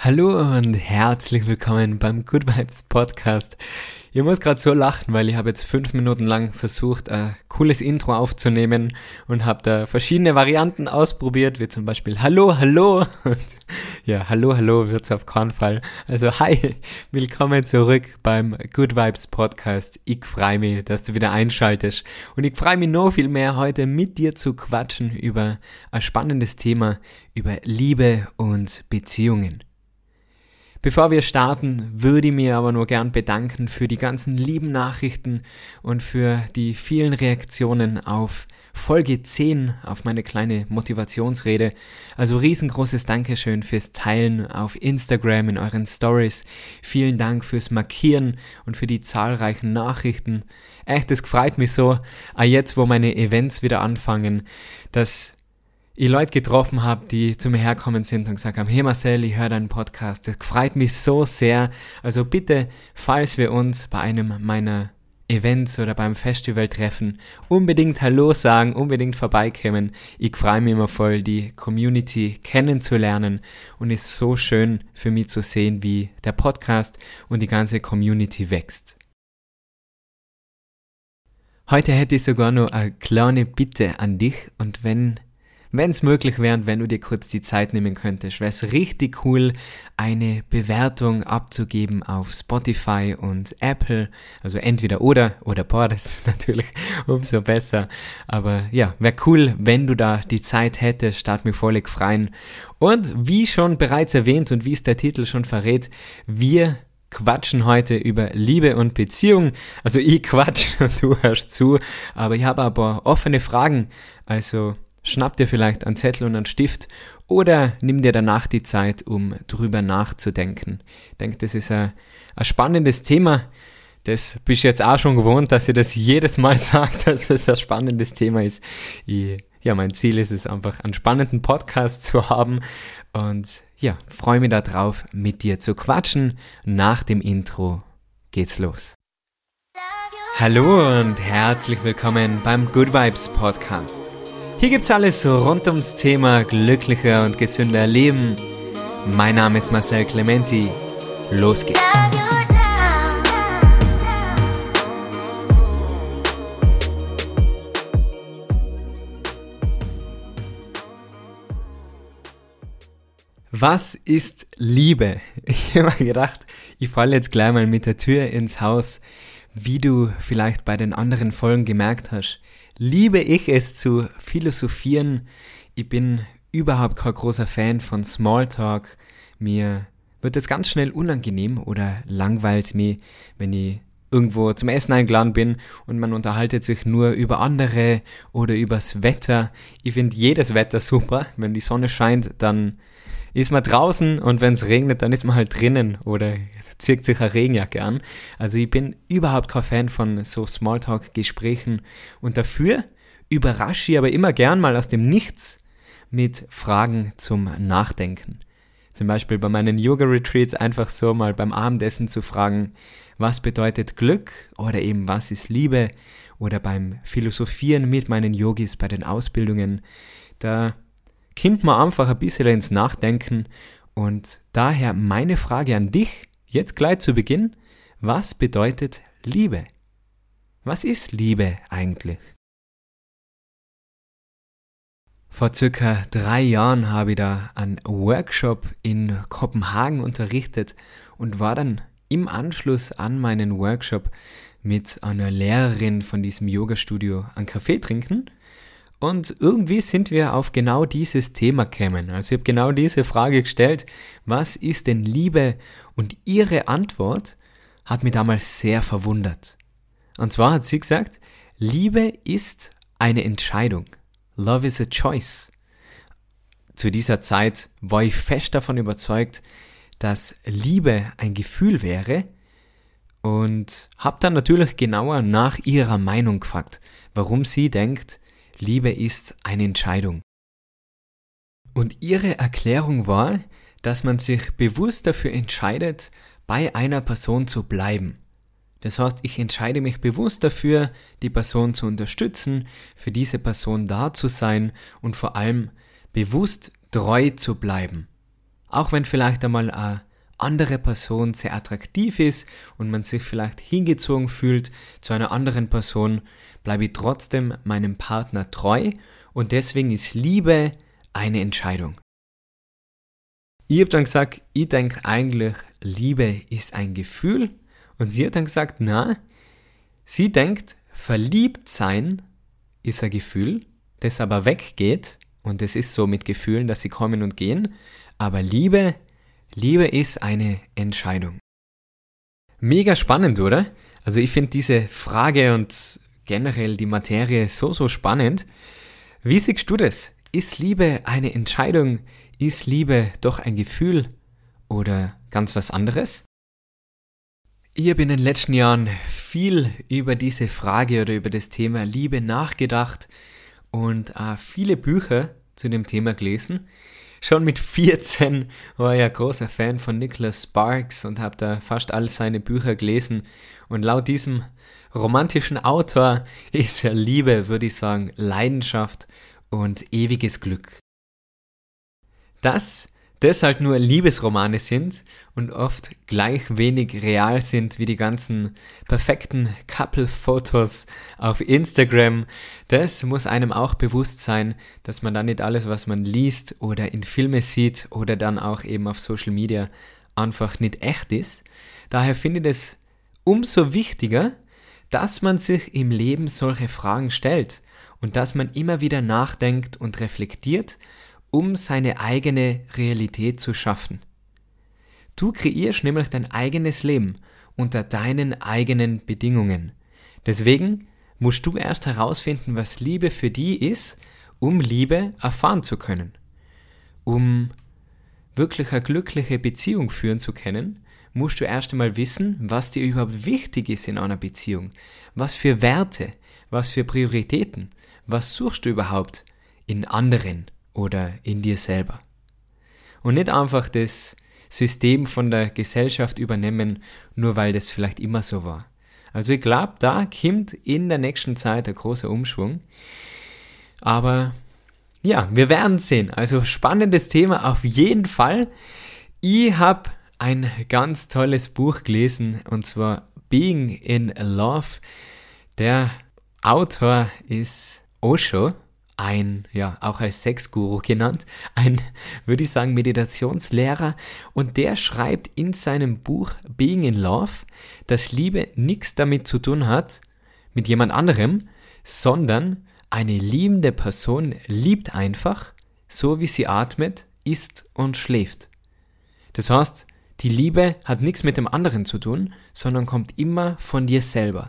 Hallo und herzlich willkommen beim Good Vibes Podcast. Ich muss gerade so lachen, weil ich habe jetzt fünf Minuten lang versucht, ein cooles Intro aufzunehmen und habe da verschiedene Varianten ausprobiert, wie zum Beispiel Hallo, Hallo. Und ja, Hallo, Hallo wird's auf keinen Fall. Also hi, willkommen zurück beim Good Vibes Podcast. Ich freue mich, dass du wieder einschaltest und ich freue mich noch viel mehr heute mit dir zu quatschen über ein spannendes Thema, über Liebe und Beziehungen. Bevor wir starten, würde ich mir aber nur gern bedanken für die ganzen lieben Nachrichten und für die vielen Reaktionen auf Folge 10 auf meine kleine Motivationsrede. Also riesengroßes Dankeschön fürs Teilen auf Instagram in euren Stories. Vielen Dank fürs Markieren und für die zahlreichen Nachrichten. Echt, es freut mich so, jetzt wo meine Events wieder anfangen, dass ich Leute getroffen habe, die zu mir herkommen sind und gesagt haben, hey Marcel, ich höre deinen Podcast, das freut mich so sehr. Also bitte, falls wir uns bei einem meiner Events oder beim Festival treffen, unbedingt Hallo sagen, unbedingt vorbeikommen. Ich freue mich immer voll, die Community kennenzulernen und es ist so schön für mich zu sehen, wie der Podcast und die ganze Community wächst. Heute hätte ich sogar noch eine kleine Bitte an dich und wenn wenn es möglich wäre, wenn du dir kurz die Zeit nehmen könntest, wäre es richtig cool, eine Bewertung abzugeben auf Spotify und Apple. Also entweder oder oder beides natürlich, umso besser. Aber ja, wäre cool, wenn du da die Zeit hättest, start mir völlig freien. Und wie schon bereits erwähnt und wie es der Titel schon verrät, wir quatschen heute über Liebe und Beziehung. Also ich quatsch und du hörst zu, aber ich habe aber offene Fragen. Also Schnapp dir vielleicht einen Zettel und einen Stift oder nimm dir danach die Zeit, um drüber nachzudenken. Ich denke, das ist ein, ein spannendes Thema. Das bist du jetzt auch schon gewohnt, dass ich das jedes Mal sage, dass es ein spannendes Thema ist. Ich, ja, mein Ziel ist es einfach, einen spannenden Podcast zu haben und ja, freue mich darauf, mit dir zu quatschen. Nach dem Intro geht's los. Hallo und herzlich willkommen beim Good Vibes Podcast. Hier gibt's alles rund ums Thema glücklicher und gesünder Leben. Mein Name ist Marcel Clementi. Los geht's. Was ist Liebe? Ich habe mir gedacht, ich falle jetzt gleich mal mit der Tür ins Haus. Wie du vielleicht bei den anderen Folgen gemerkt hast, liebe ich es zu philosophieren. Ich bin überhaupt kein großer Fan von Smalltalk. Mir wird es ganz schnell unangenehm oder langweilt mich, wenn ich irgendwo zum Essen eingeladen bin und man unterhaltet sich nur über andere oder übers Wetter. Ich finde jedes Wetter super. Wenn die Sonne scheint, dann ist man draußen und wenn es regnet, dann ist man halt drinnen oder zieht sich eine Regenjacke an. Also ich bin überhaupt kein Fan von so Smalltalk-Gesprächen und dafür überrasche ich aber immer gern mal aus dem Nichts mit Fragen zum Nachdenken. Zum Beispiel bei meinen Yoga-Retreats einfach so mal beim Abendessen zu fragen, was bedeutet Glück oder eben was ist Liebe oder beim Philosophieren mit meinen Yogis bei den Ausbildungen. Da kommt man einfach ein bisschen ins Nachdenken und daher meine Frage an dich, jetzt gleich zu Beginn, was bedeutet Liebe? Was ist Liebe eigentlich? Vor circa drei Jahren habe ich da einen Workshop in Kopenhagen unterrichtet und war dann im Anschluss an meinen Workshop mit einer Lehrerin von diesem Yoga-Studio einen Kaffee trinken und irgendwie sind wir auf genau dieses Thema gekommen. Also ich habe genau diese Frage gestellt, was ist denn Liebe? Und ihre Antwort hat mich damals sehr verwundert. Und zwar hat sie gesagt, Liebe ist eine Entscheidung. Love is a choice. Zu dieser Zeit war ich fest davon überzeugt, dass Liebe ein Gefühl wäre und habe dann natürlich genauer nach ihrer Meinung gefragt, warum sie denkt, Liebe ist eine Entscheidung. Und ihre Erklärung war, dass man sich bewusst dafür entscheidet, bei einer Person zu bleiben. Das heißt, ich entscheide mich bewusst dafür, die Person zu unterstützen, für diese Person da zu sein und vor allem bewusst treu zu bleiben. Auch wenn vielleicht einmal eine andere Person sehr attraktiv ist und man sich vielleicht hingezogen fühlt zu einer anderen Person, bleibe ich trotzdem meinem Partner treu und deswegen ist Liebe eine Entscheidung. Ich habe dann gesagt, ich denke eigentlich, Liebe ist ein Gefühl und sie hat dann gesagt, na, sie denkt, verliebt sein ist ein Gefühl, das aber weggeht und es ist so mit Gefühlen, dass sie kommen und gehen, aber Liebe, Liebe ist eine Entscheidung. Mega spannend, oder? Also ich finde diese Frage und generell die Materie so, so spannend. Wie siehst du das? Ist Liebe eine Entscheidung? Ist Liebe doch ein Gefühl oder ganz was anderes? Ich habe in den letzten Jahren viel über diese Frage oder über das Thema Liebe nachgedacht und äh, viele Bücher zu dem Thema gelesen. Schon mit 14 war ich ein großer Fan von Nicholas Sparks und habe da fast all seine Bücher gelesen. Und laut diesem romantischen Autor ist ja Liebe, würde ich sagen, Leidenschaft und ewiges Glück. Das das halt nur Liebesromane sind und oft gleich wenig real sind wie die ganzen perfekten Couple-Fotos auf Instagram. Das muss einem auch bewusst sein, dass man da nicht alles, was man liest oder in Filme sieht oder dann auch eben auf Social Media einfach nicht echt ist. Daher finde ich es umso wichtiger, dass man sich im Leben solche Fragen stellt und dass man immer wieder nachdenkt und reflektiert um seine eigene Realität zu schaffen. Du kreierst nämlich dein eigenes Leben unter deinen eigenen Bedingungen. Deswegen musst du erst herausfinden, was Liebe für die ist, um Liebe erfahren zu können. Um wirklich eine glückliche Beziehung führen zu können, musst du erst einmal wissen, was dir überhaupt wichtig ist in einer Beziehung. Was für Werte, was für Prioritäten, was suchst du überhaupt in anderen oder in dir selber. Und nicht einfach das System von der Gesellschaft übernehmen, nur weil das vielleicht immer so war. Also ich glaube, da kommt in der nächsten Zeit ein großer Umschwung. Aber ja, wir werden sehen. Also spannendes Thema auf jeden Fall. Ich habe ein ganz tolles Buch gelesen und zwar Being in Love. Der Autor ist Osho ein, ja, auch als Sexguru genannt, ein, würde ich sagen, Meditationslehrer. Und der schreibt in seinem Buch Being in Love, dass Liebe nichts damit zu tun hat, mit jemand anderem, sondern eine liebende Person liebt einfach, so wie sie atmet, isst und schläft. Das heißt, die Liebe hat nichts mit dem anderen zu tun, sondern kommt immer von dir selber.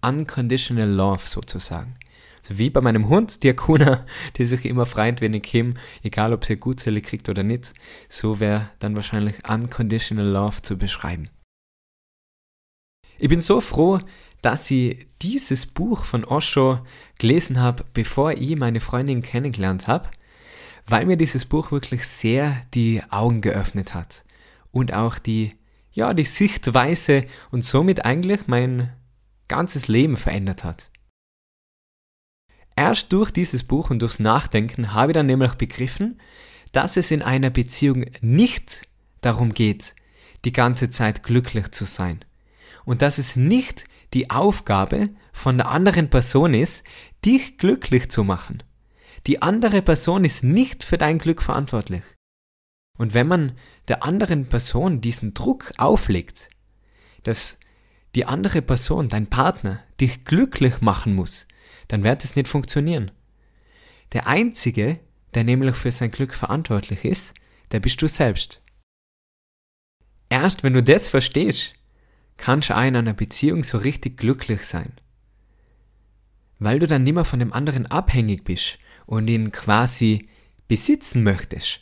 Unconditional Love sozusagen. So wie bei meinem Hund, die Akuna, die sich immer freut, wenn ich komme, egal ob sie Gutzelle kriegt oder nicht. So wäre dann wahrscheinlich Unconditional Love zu beschreiben. Ich bin so froh, dass ich dieses Buch von Osho gelesen habe, bevor ich meine Freundin kennengelernt habe, weil mir dieses Buch wirklich sehr die Augen geöffnet hat und auch die, ja, die Sichtweise und somit eigentlich mein ganzes Leben verändert hat. Erst durch dieses Buch und durchs Nachdenken habe ich dann nämlich begriffen, dass es in einer Beziehung nicht darum geht, die ganze Zeit glücklich zu sein. Und dass es nicht die Aufgabe von der anderen Person ist, dich glücklich zu machen. Die andere Person ist nicht für dein Glück verantwortlich. Und wenn man der anderen Person diesen Druck auflegt, dass die andere Person, dein Partner, dich glücklich machen muss, dann wird es nicht funktionieren. Der Einzige, der nämlich für sein Glück verantwortlich ist, der bist du selbst. Erst wenn du das verstehst, kannst du auch in einer Beziehung so richtig glücklich sein. Weil du dann nimmer von dem anderen abhängig bist und ihn quasi besitzen möchtest.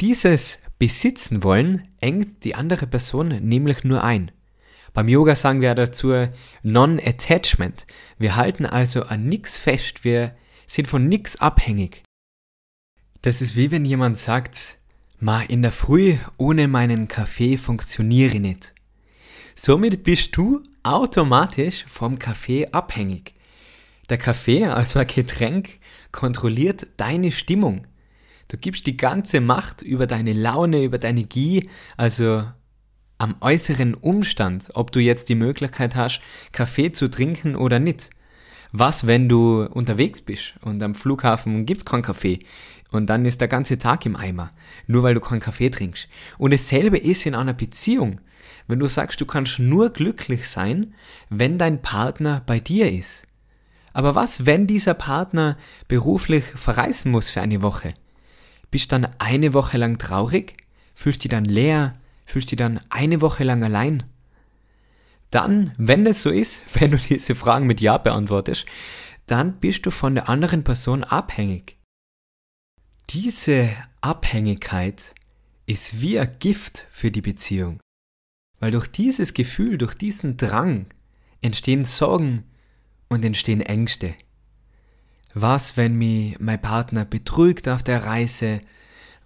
Dieses Besitzen wollen engt die andere Person nämlich nur ein. Beim Yoga sagen wir dazu Non-Attachment. Wir halten also an nichts fest, wir sind von nichts abhängig. Das ist wie wenn jemand sagt, ma in der Früh ohne meinen Kaffee funktioniere ich nicht. Somit bist du automatisch vom Kaffee abhängig. Der Kaffee, also ein Getränk, kontrolliert deine Stimmung. Du gibst die ganze Macht über deine Laune, über deine Gie, also am äußeren Umstand, ob du jetzt die Möglichkeit hast, Kaffee zu trinken oder nicht. Was, wenn du unterwegs bist und am Flughafen gibt's keinen Kaffee und dann ist der ganze Tag im Eimer, nur weil du keinen Kaffee trinkst. Und dasselbe ist in einer Beziehung. Wenn du sagst, du kannst nur glücklich sein, wenn dein Partner bei dir ist. Aber was, wenn dieser Partner beruflich verreisen muss für eine Woche? Bist dann eine Woche lang traurig? Fühlst dich dann leer? Fühlst dich dann eine Woche lang allein? Dann, wenn es so ist, wenn du diese Fragen mit Ja beantwortest, dann bist du von der anderen Person abhängig. Diese Abhängigkeit ist wie ein Gift für die Beziehung. Weil durch dieses Gefühl, durch diesen Drang entstehen Sorgen und entstehen Ängste. Was, wenn mich mein Partner betrügt auf der Reise?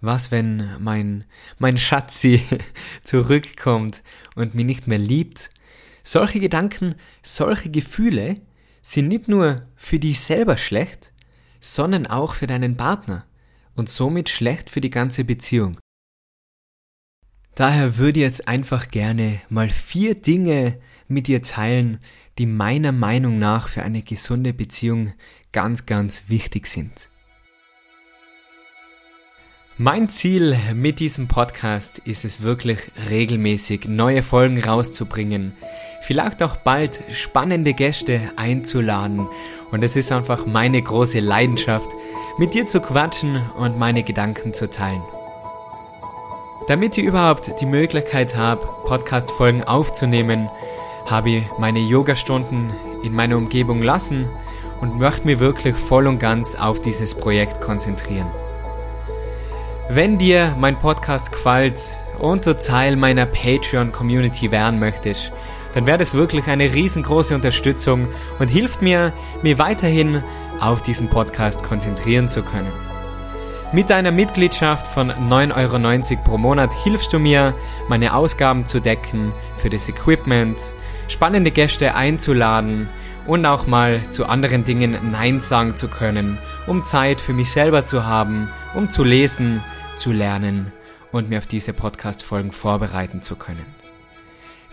Was, wenn mein, mein Schatzi zurückkommt und mich nicht mehr liebt? Solche Gedanken, solche Gefühle sind nicht nur für dich selber schlecht, sondern auch für deinen Partner und somit schlecht für die ganze Beziehung. Daher würde ich jetzt einfach gerne mal vier Dinge mit dir teilen, die meiner Meinung nach für eine gesunde Beziehung ganz, ganz wichtig sind. Mein Ziel mit diesem Podcast ist es wirklich regelmäßig neue Folgen rauszubringen, vielleicht auch bald spannende Gäste einzuladen und es ist einfach meine große Leidenschaft, mit dir zu quatschen und meine Gedanken zu teilen. Damit ich überhaupt die Möglichkeit habe, Podcast-Folgen aufzunehmen, habe ich meine Yoga-Stunden in meiner Umgebung lassen und möchte mich wirklich voll und ganz auf dieses Projekt konzentrieren. Wenn dir mein Podcast gefällt und du Teil meiner Patreon-Community werden möchtest, dann wäre das wirklich eine riesengroße Unterstützung und hilft mir, mir weiterhin auf diesen Podcast konzentrieren zu können. Mit deiner Mitgliedschaft von 9,90 Euro pro Monat hilfst du mir, meine Ausgaben zu decken für das Equipment, spannende Gäste einzuladen und auch mal zu anderen Dingen Nein sagen zu können, um Zeit für mich selber zu haben, um zu lesen, zu lernen und mir auf diese Podcast-Folgen vorbereiten zu können.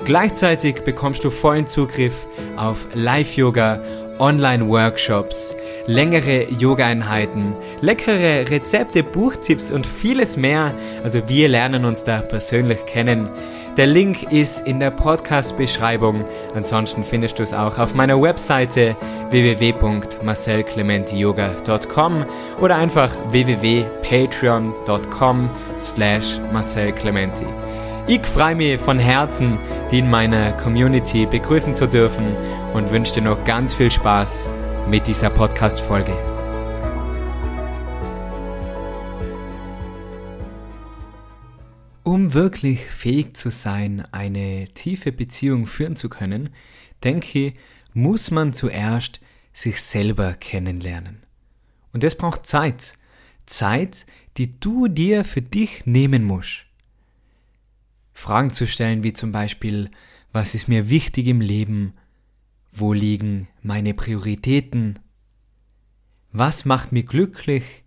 Gleichzeitig bekommst du vollen Zugriff auf Live-Yoga, Online-Workshops, längere Yoga-Einheiten, leckere Rezepte, Buchtipps und vieles mehr. Also wir lernen uns da persönlich kennen. Der Link ist in der Podcast-Beschreibung. Ansonsten findest du es auch auf meiner Webseite www.marcelclementiyoga.com oder einfach www.patreon.com slash marcelclementi. Ich freue mich von Herzen, dich in meiner Community begrüßen zu dürfen und wünsche dir noch ganz viel Spaß mit dieser Podcast-Folge. Um wirklich fähig zu sein, eine tiefe Beziehung führen zu können, denke muss man zuerst sich selber kennenlernen. Und das braucht Zeit. Zeit, die du dir für dich nehmen musst. Fragen zu stellen wie zum Beispiel, was ist mir wichtig im Leben? Wo liegen meine Prioritäten? Was macht mich glücklich?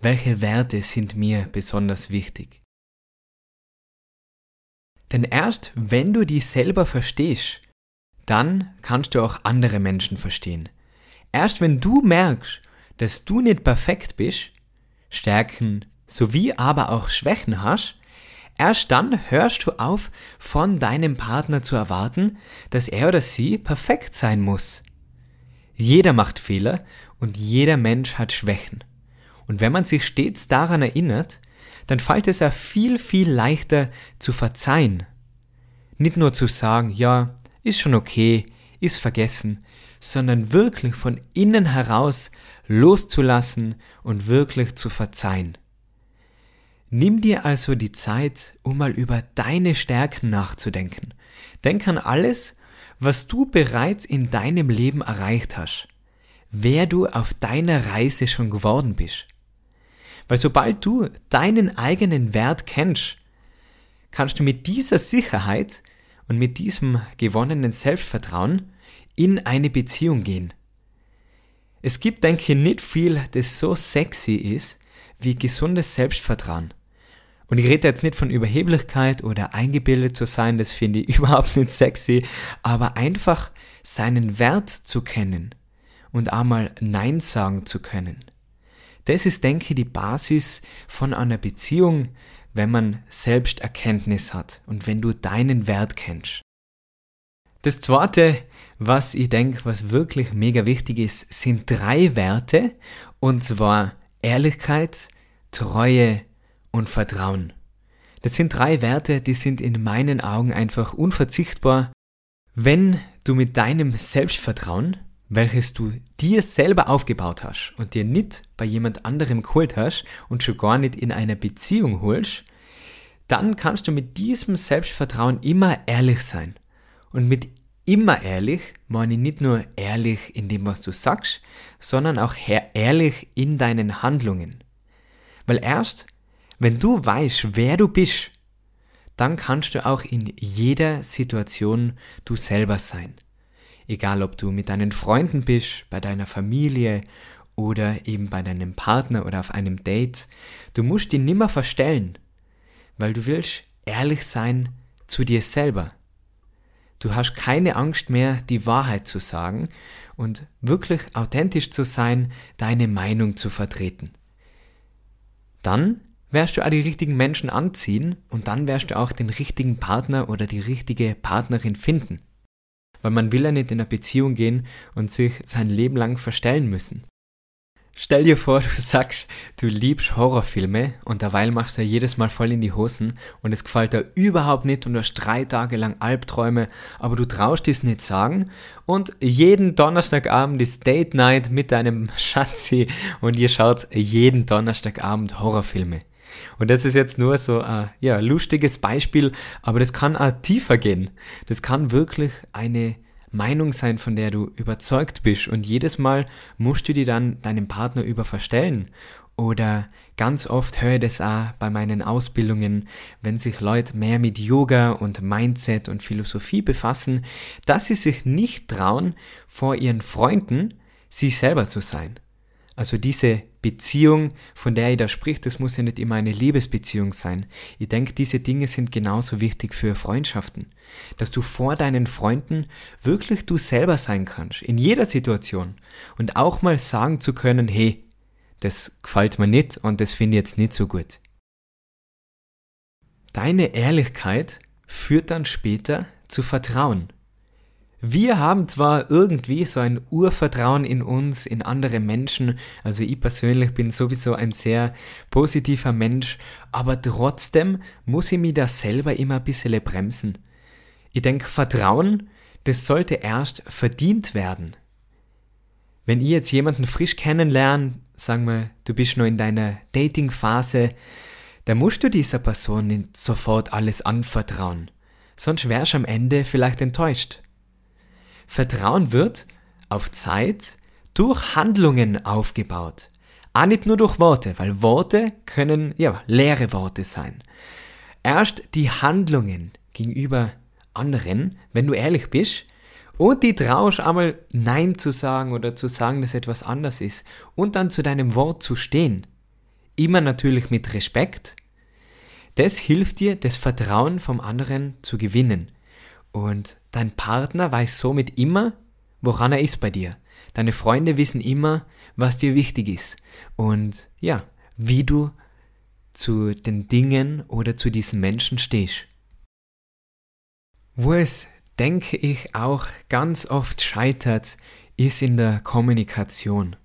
Welche Werte sind mir besonders wichtig? Denn erst wenn du dich selber verstehst, dann kannst du auch andere Menschen verstehen. Erst wenn du merkst, dass du nicht perfekt bist, Stärken sowie aber auch Schwächen hast, erst dann hörst du auf, von deinem Partner zu erwarten, dass er oder sie perfekt sein muss. Jeder macht Fehler und jeder Mensch hat Schwächen. Und wenn man sich stets daran erinnert, dann fällt es ja viel, viel leichter zu verzeihen. Nicht nur zu sagen, ja, ist schon okay, ist vergessen, sondern wirklich von innen heraus loszulassen und wirklich zu verzeihen. Nimm dir also die Zeit, um mal über deine Stärken nachzudenken. Denk an alles, was du bereits in deinem Leben erreicht hast, wer du auf deiner Reise schon geworden bist. Weil sobald du deinen eigenen Wert kennst, kannst du mit dieser Sicherheit und mit diesem gewonnenen Selbstvertrauen in eine Beziehung gehen. Es gibt, denke ich, nicht viel, das so sexy ist, wie gesundes Selbstvertrauen. Und ich rede jetzt nicht von Überheblichkeit oder eingebildet zu sein, das finde ich überhaupt nicht sexy, aber einfach seinen Wert zu kennen und einmal Nein sagen zu können. Das ist, denke ich, die Basis von einer Beziehung, wenn man Selbsterkenntnis hat und wenn du deinen Wert kennst. Das zweite, was ich denke, was wirklich mega wichtig ist, sind drei Werte und zwar Ehrlichkeit, Treue und Vertrauen. Das sind drei Werte, die sind in meinen Augen einfach unverzichtbar, wenn du mit deinem Selbstvertrauen, welches du dir selber aufgebaut hast und dir nicht bei jemand anderem geholt hast und schon gar nicht in einer Beziehung holst, dann kannst du mit diesem Selbstvertrauen immer ehrlich sein. Und mit immer ehrlich meine ich nicht nur ehrlich in dem, was du sagst, sondern auch ehrlich in deinen Handlungen. Weil erst, wenn du weißt, wer du bist, dann kannst du auch in jeder Situation du selber sein. Egal ob du mit deinen Freunden bist, bei deiner Familie oder eben bei deinem Partner oder auf einem Date, du musst dich nimmer verstellen, weil du willst ehrlich sein zu dir selber. Du hast keine Angst mehr, die Wahrheit zu sagen und wirklich authentisch zu sein, deine Meinung zu vertreten. Dann wirst du auch die richtigen Menschen anziehen und dann wirst du auch den richtigen Partner oder die richtige Partnerin finden. Weil man will ja nicht in eine Beziehung gehen und sich sein Leben lang verstellen müssen. Stell dir vor, du sagst, du liebst Horrorfilme und derweil machst du jedes Mal voll in die Hosen und es gefällt dir überhaupt nicht und du hast drei Tage lang Albträume, aber du traust es nicht sagen und jeden Donnerstagabend ist Date Night mit deinem Schatzi und ihr schaut jeden Donnerstagabend Horrorfilme. Und das ist jetzt nur so ein ja, lustiges Beispiel, aber das kann auch tiefer gehen. Das kann wirklich eine Meinung sein, von der du überzeugt bist. Und jedes Mal musst du dir dann deinem Partner über verstellen. Oder ganz oft höre ich das auch bei meinen Ausbildungen, wenn sich Leute mehr mit Yoga und Mindset und Philosophie befassen, dass sie sich nicht trauen, vor ihren Freunden sie selber zu sein. Also diese Beziehung, von der ich da spricht, das muss ja nicht immer eine Liebesbeziehung sein. Ich denke, diese Dinge sind genauso wichtig für Freundschaften. Dass du vor deinen Freunden wirklich du selber sein kannst, in jeder Situation. Und auch mal sagen zu können, hey, das gefällt mir nicht und das finde ich jetzt nicht so gut. Deine Ehrlichkeit führt dann später zu Vertrauen. Wir haben zwar irgendwie so ein Urvertrauen in uns, in andere Menschen, also ich persönlich bin sowieso ein sehr positiver Mensch, aber trotzdem muss ich mich da selber immer ein bisschen bremsen. Ich denke, Vertrauen, das sollte erst verdient werden. Wenn ich jetzt jemanden frisch kennenlerne, sagen wir, du bist noch in deiner Dating-Phase, dann musst du dieser Person nicht sofort alles anvertrauen. Sonst wärst du am Ende vielleicht enttäuscht. Vertrauen wird auf Zeit durch Handlungen aufgebaut. Auch nicht nur durch Worte, weil Worte können ja leere Worte sein. Erst die Handlungen gegenüber anderen, wenn du ehrlich bist, und die traust einmal Nein zu sagen oder zu sagen, dass etwas anders ist und dann zu deinem Wort zu stehen. Immer natürlich mit Respekt. Das hilft dir, das Vertrauen vom anderen zu gewinnen. Und dein Partner weiß somit immer, woran er ist bei dir. Deine Freunde wissen immer, was dir wichtig ist. Und ja, wie du zu den Dingen oder zu diesen Menschen stehst. Wo es, denke ich, auch ganz oft scheitert, ist in der Kommunikation.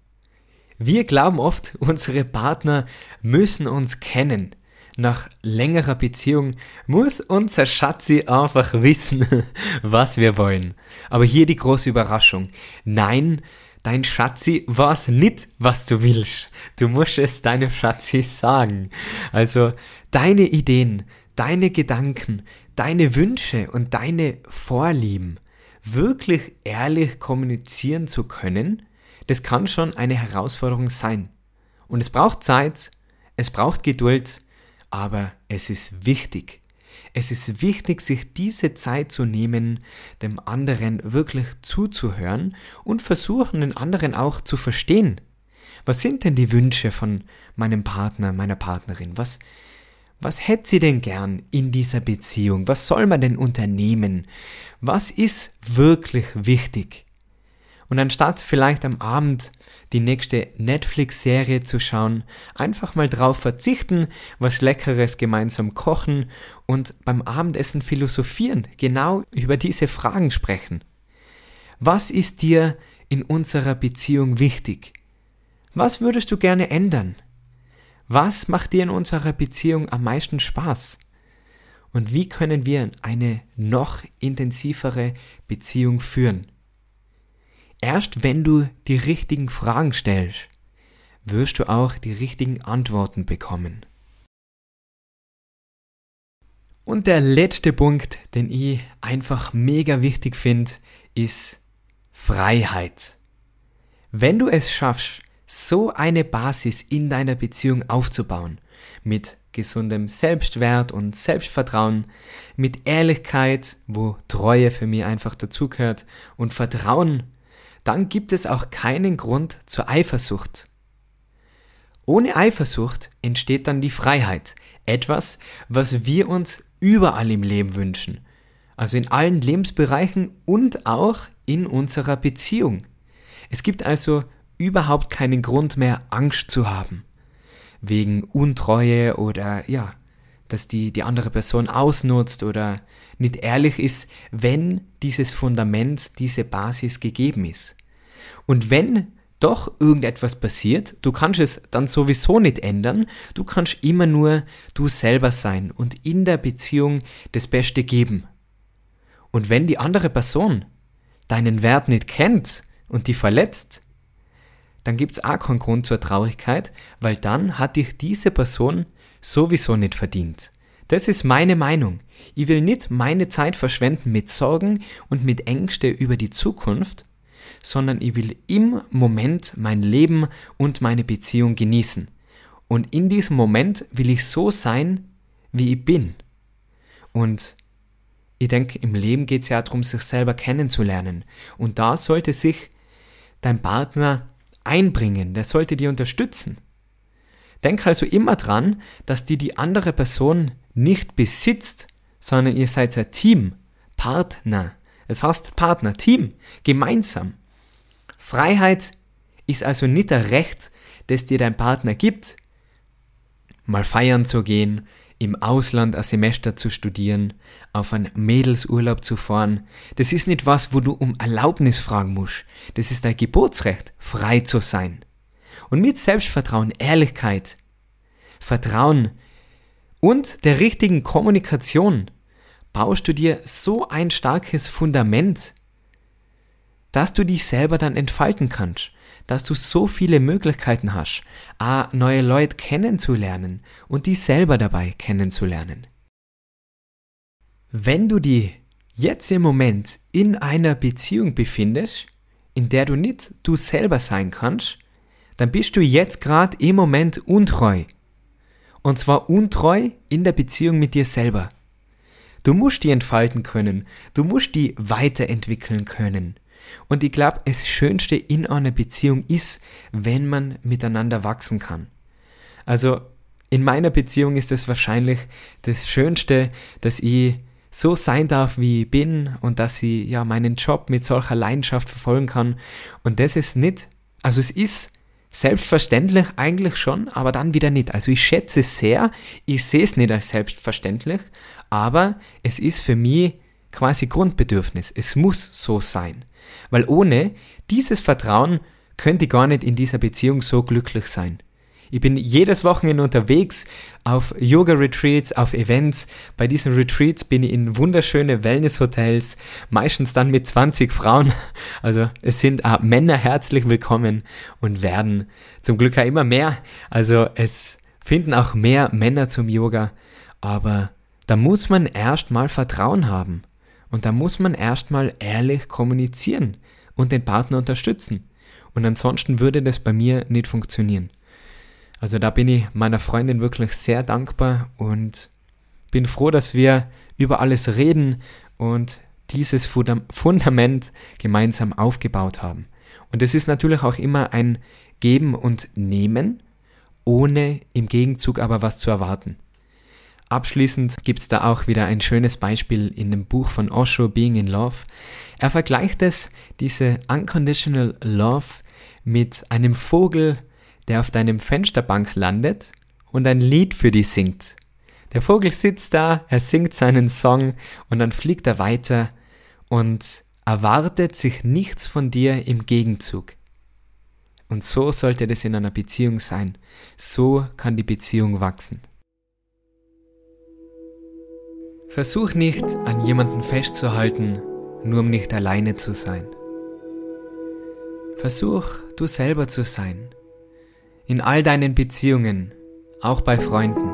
Wir glauben oft, unsere Partner müssen uns kennen nach längerer Beziehung muss unser Schatzi einfach wissen, was wir wollen. Aber hier die große Überraschung. Nein, dein Schatzi weiß nicht, was du willst. Du musst es deinem Schatzi sagen. Also deine Ideen, deine Gedanken, deine Wünsche und deine Vorlieben wirklich ehrlich kommunizieren zu können, das kann schon eine Herausforderung sein. Und es braucht Zeit, es braucht Geduld, aber es ist wichtig. Es ist wichtig, sich diese Zeit zu nehmen, dem anderen wirklich zuzuhören und versuchen, den anderen auch zu verstehen. Was sind denn die Wünsche von meinem Partner, meiner Partnerin? Was, was hätte sie denn gern in dieser Beziehung? Was soll man denn unternehmen? Was ist wirklich wichtig? Und anstatt vielleicht am Abend die nächste Netflix-Serie zu schauen, einfach mal drauf verzichten, was Leckeres gemeinsam kochen und beim Abendessen philosophieren, genau über diese Fragen sprechen. Was ist dir in unserer Beziehung wichtig? Was würdest du gerne ändern? Was macht dir in unserer Beziehung am meisten Spaß? Und wie können wir eine noch intensivere Beziehung führen? Erst wenn du die richtigen Fragen stellst, wirst du auch die richtigen Antworten bekommen. Und der letzte Punkt, den ich einfach mega wichtig finde, ist Freiheit. Wenn du es schaffst, so eine Basis in deiner Beziehung aufzubauen, mit gesundem Selbstwert und Selbstvertrauen, mit Ehrlichkeit, wo Treue für mich einfach dazugehört, und Vertrauen, dann gibt es auch keinen Grund zur Eifersucht. Ohne Eifersucht entsteht dann die Freiheit, etwas, was wir uns überall im Leben wünschen, also in allen Lebensbereichen und auch in unserer Beziehung. Es gibt also überhaupt keinen Grund mehr, Angst zu haben. Wegen Untreue oder ja, dass die, die andere Person ausnutzt oder nicht ehrlich ist, wenn dieses Fundament, diese Basis gegeben ist. Und wenn doch irgendetwas passiert, du kannst es dann sowieso nicht ändern, du kannst immer nur du selber sein und in der Beziehung das Beste geben. Und wenn die andere Person deinen Wert nicht kennt und die verletzt, dann gibt es auch keinen Grund zur Traurigkeit, weil dann hat dich diese Person sowieso nicht verdient. Das ist meine Meinung. Ich will nicht meine Zeit verschwenden mit Sorgen und mit Ängste über die Zukunft, sondern ich will im Moment mein Leben und meine Beziehung genießen. Und in diesem Moment will ich so sein, wie ich bin. Und ich denke, im Leben geht es ja darum, sich selber kennenzulernen. Und da sollte sich dein Partner einbringen, der sollte dich unterstützen. Denk also immer dran, dass die die andere Person nicht besitzt, sondern ihr seid ein Team, Partner. Es heißt Partner, Team, gemeinsam. Freiheit ist also nicht ein Recht, das dir dein Partner gibt, mal feiern zu gehen, im Ausland ein Semester zu studieren, auf einen Mädelsurlaub zu fahren. Das ist nicht was, wo du um Erlaubnis fragen musst. Das ist dein Geburtsrecht, frei zu sein. Und mit Selbstvertrauen, Ehrlichkeit, Vertrauen und der richtigen Kommunikation baust du dir so ein starkes Fundament, dass du dich selber dann entfalten kannst dass du so viele Möglichkeiten hast, a, neue Leute kennenzulernen und die selber dabei kennenzulernen. Wenn du dich jetzt im Moment in einer Beziehung befindest, in der du nicht du selber sein kannst, dann bist du jetzt gerade im Moment untreu. Und zwar untreu in der Beziehung mit dir selber. Du musst die entfalten können, du musst die weiterentwickeln können. Und ich glaube, das Schönste in einer Beziehung ist, wenn man miteinander wachsen kann. Also in meiner Beziehung ist es wahrscheinlich das Schönste, dass ich so sein darf, wie ich bin und dass ich ja meinen Job mit solcher Leidenschaft verfolgen kann. Und das ist nicht, also es ist selbstverständlich eigentlich schon, aber dann wieder nicht. Also ich schätze es sehr, ich sehe es nicht als selbstverständlich, aber es ist für mich quasi Grundbedürfnis. Es muss so sein. Weil ohne dieses Vertrauen könnte ich gar nicht in dieser Beziehung so glücklich sein. Ich bin jedes Wochenende unterwegs auf Yoga-Retreats, auf Events. Bei diesen Retreats bin ich in wunderschöne Wellness-Hotels, meistens dann mit 20 Frauen. Also es sind auch Männer herzlich willkommen und werden zum Glück auch immer mehr. Also es finden auch mehr Männer zum Yoga. Aber da muss man erst mal Vertrauen haben. Und da muss man erstmal ehrlich kommunizieren und den Partner unterstützen. Und ansonsten würde das bei mir nicht funktionieren. Also da bin ich meiner Freundin wirklich sehr dankbar und bin froh, dass wir über alles reden und dieses Fundament gemeinsam aufgebaut haben. Und es ist natürlich auch immer ein Geben und Nehmen, ohne im Gegenzug aber was zu erwarten. Abschließend gibt es da auch wieder ein schönes Beispiel in dem Buch von Osho, Being in Love. Er vergleicht es, diese Unconditional Love, mit einem Vogel, der auf deinem Fensterbank landet und ein Lied für dich singt. Der Vogel sitzt da, er singt seinen Song und dann fliegt er weiter und erwartet sich nichts von dir im Gegenzug. Und so sollte das in einer Beziehung sein. So kann die Beziehung wachsen. Versuch nicht, an jemanden festzuhalten, nur um nicht alleine zu sein. Versuch, du selber zu sein. In all deinen Beziehungen, auch bei Freunden.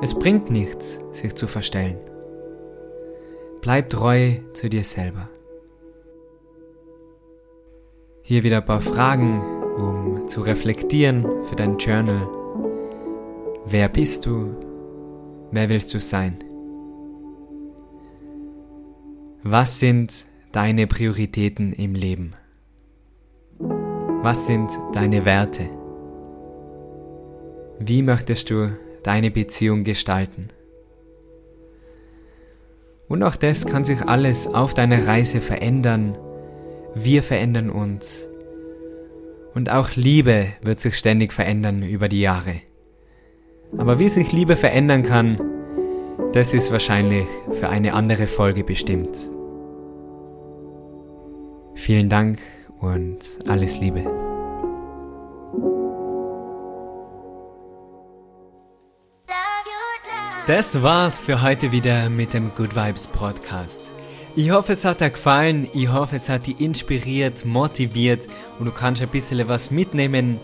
Es bringt nichts, sich zu verstellen. Bleib treu zu dir selber. Hier wieder ein paar Fragen, um zu reflektieren für dein Journal. Wer bist du? Wer willst du sein? Was sind deine Prioritäten im Leben? Was sind deine Werte? Wie möchtest du deine Beziehung gestalten? Und auch das kann sich alles auf deiner Reise verändern. Wir verändern uns. Und auch Liebe wird sich ständig verändern über die Jahre. Aber wie sich Liebe verändern kann, das ist wahrscheinlich für eine andere Folge bestimmt. Vielen Dank und alles Liebe. Das war's für heute wieder mit dem Good Vibes Podcast. Ich hoffe, es hat dir gefallen. Ich hoffe, es hat dich inspiriert, motiviert und du kannst ein bisschen was mitnehmen.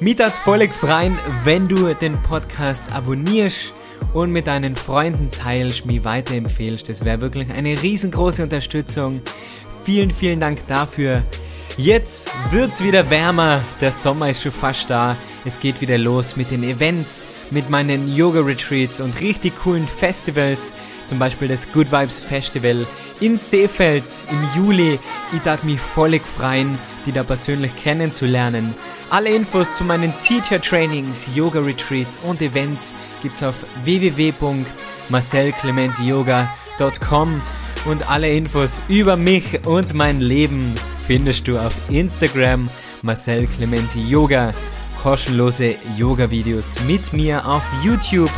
Mit als völlig freuen, wenn du den Podcast abonnierst und mit deinen Freunden teilst, mich weiterempfehlst. Das wäre wirklich eine riesengroße Unterstützung. Vielen, vielen Dank dafür. Jetzt wird's wieder wärmer. Der Sommer ist schon fast da. Es geht wieder los mit den Events, mit meinen Yoga-Retreats und richtig coolen Festivals. Zum Beispiel das Good Vibes Festival in Seefeld im Juli. Ich darf mich völlig freuen, die da persönlich kennenzulernen. Alle Infos zu meinen Teacher Trainings, Yoga Retreats und Events gibt's auf www.marcelclementiyoga.com und alle Infos über mich und mein Leben findest du auf Instagram Marcel Clementi Yoga. Kostenlose Yoga-Videos mit mir auf YouTube.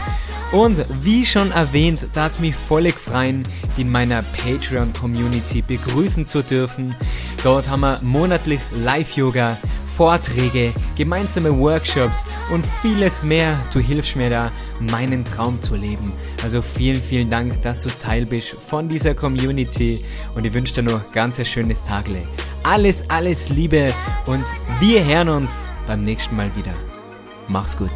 Und wie schon erwähnt, da hat mich völlig freuen, in meiner Patreon-Community begrüßen zu dürfen. Dort haben wir monatlich Live-Yoga, Vorträge, gemeinsame Workshops und vieles mehr. Du hilfst mir da, meinen Traum zu leben. Also vielen, vielen Dank, dass du Teil bist von dieser Community und ich wünsche dir noch ganz ein schönes Tagle. Alles, alles Liebe und wir hören uns beim nächsten Mal wieder. Mach's gut.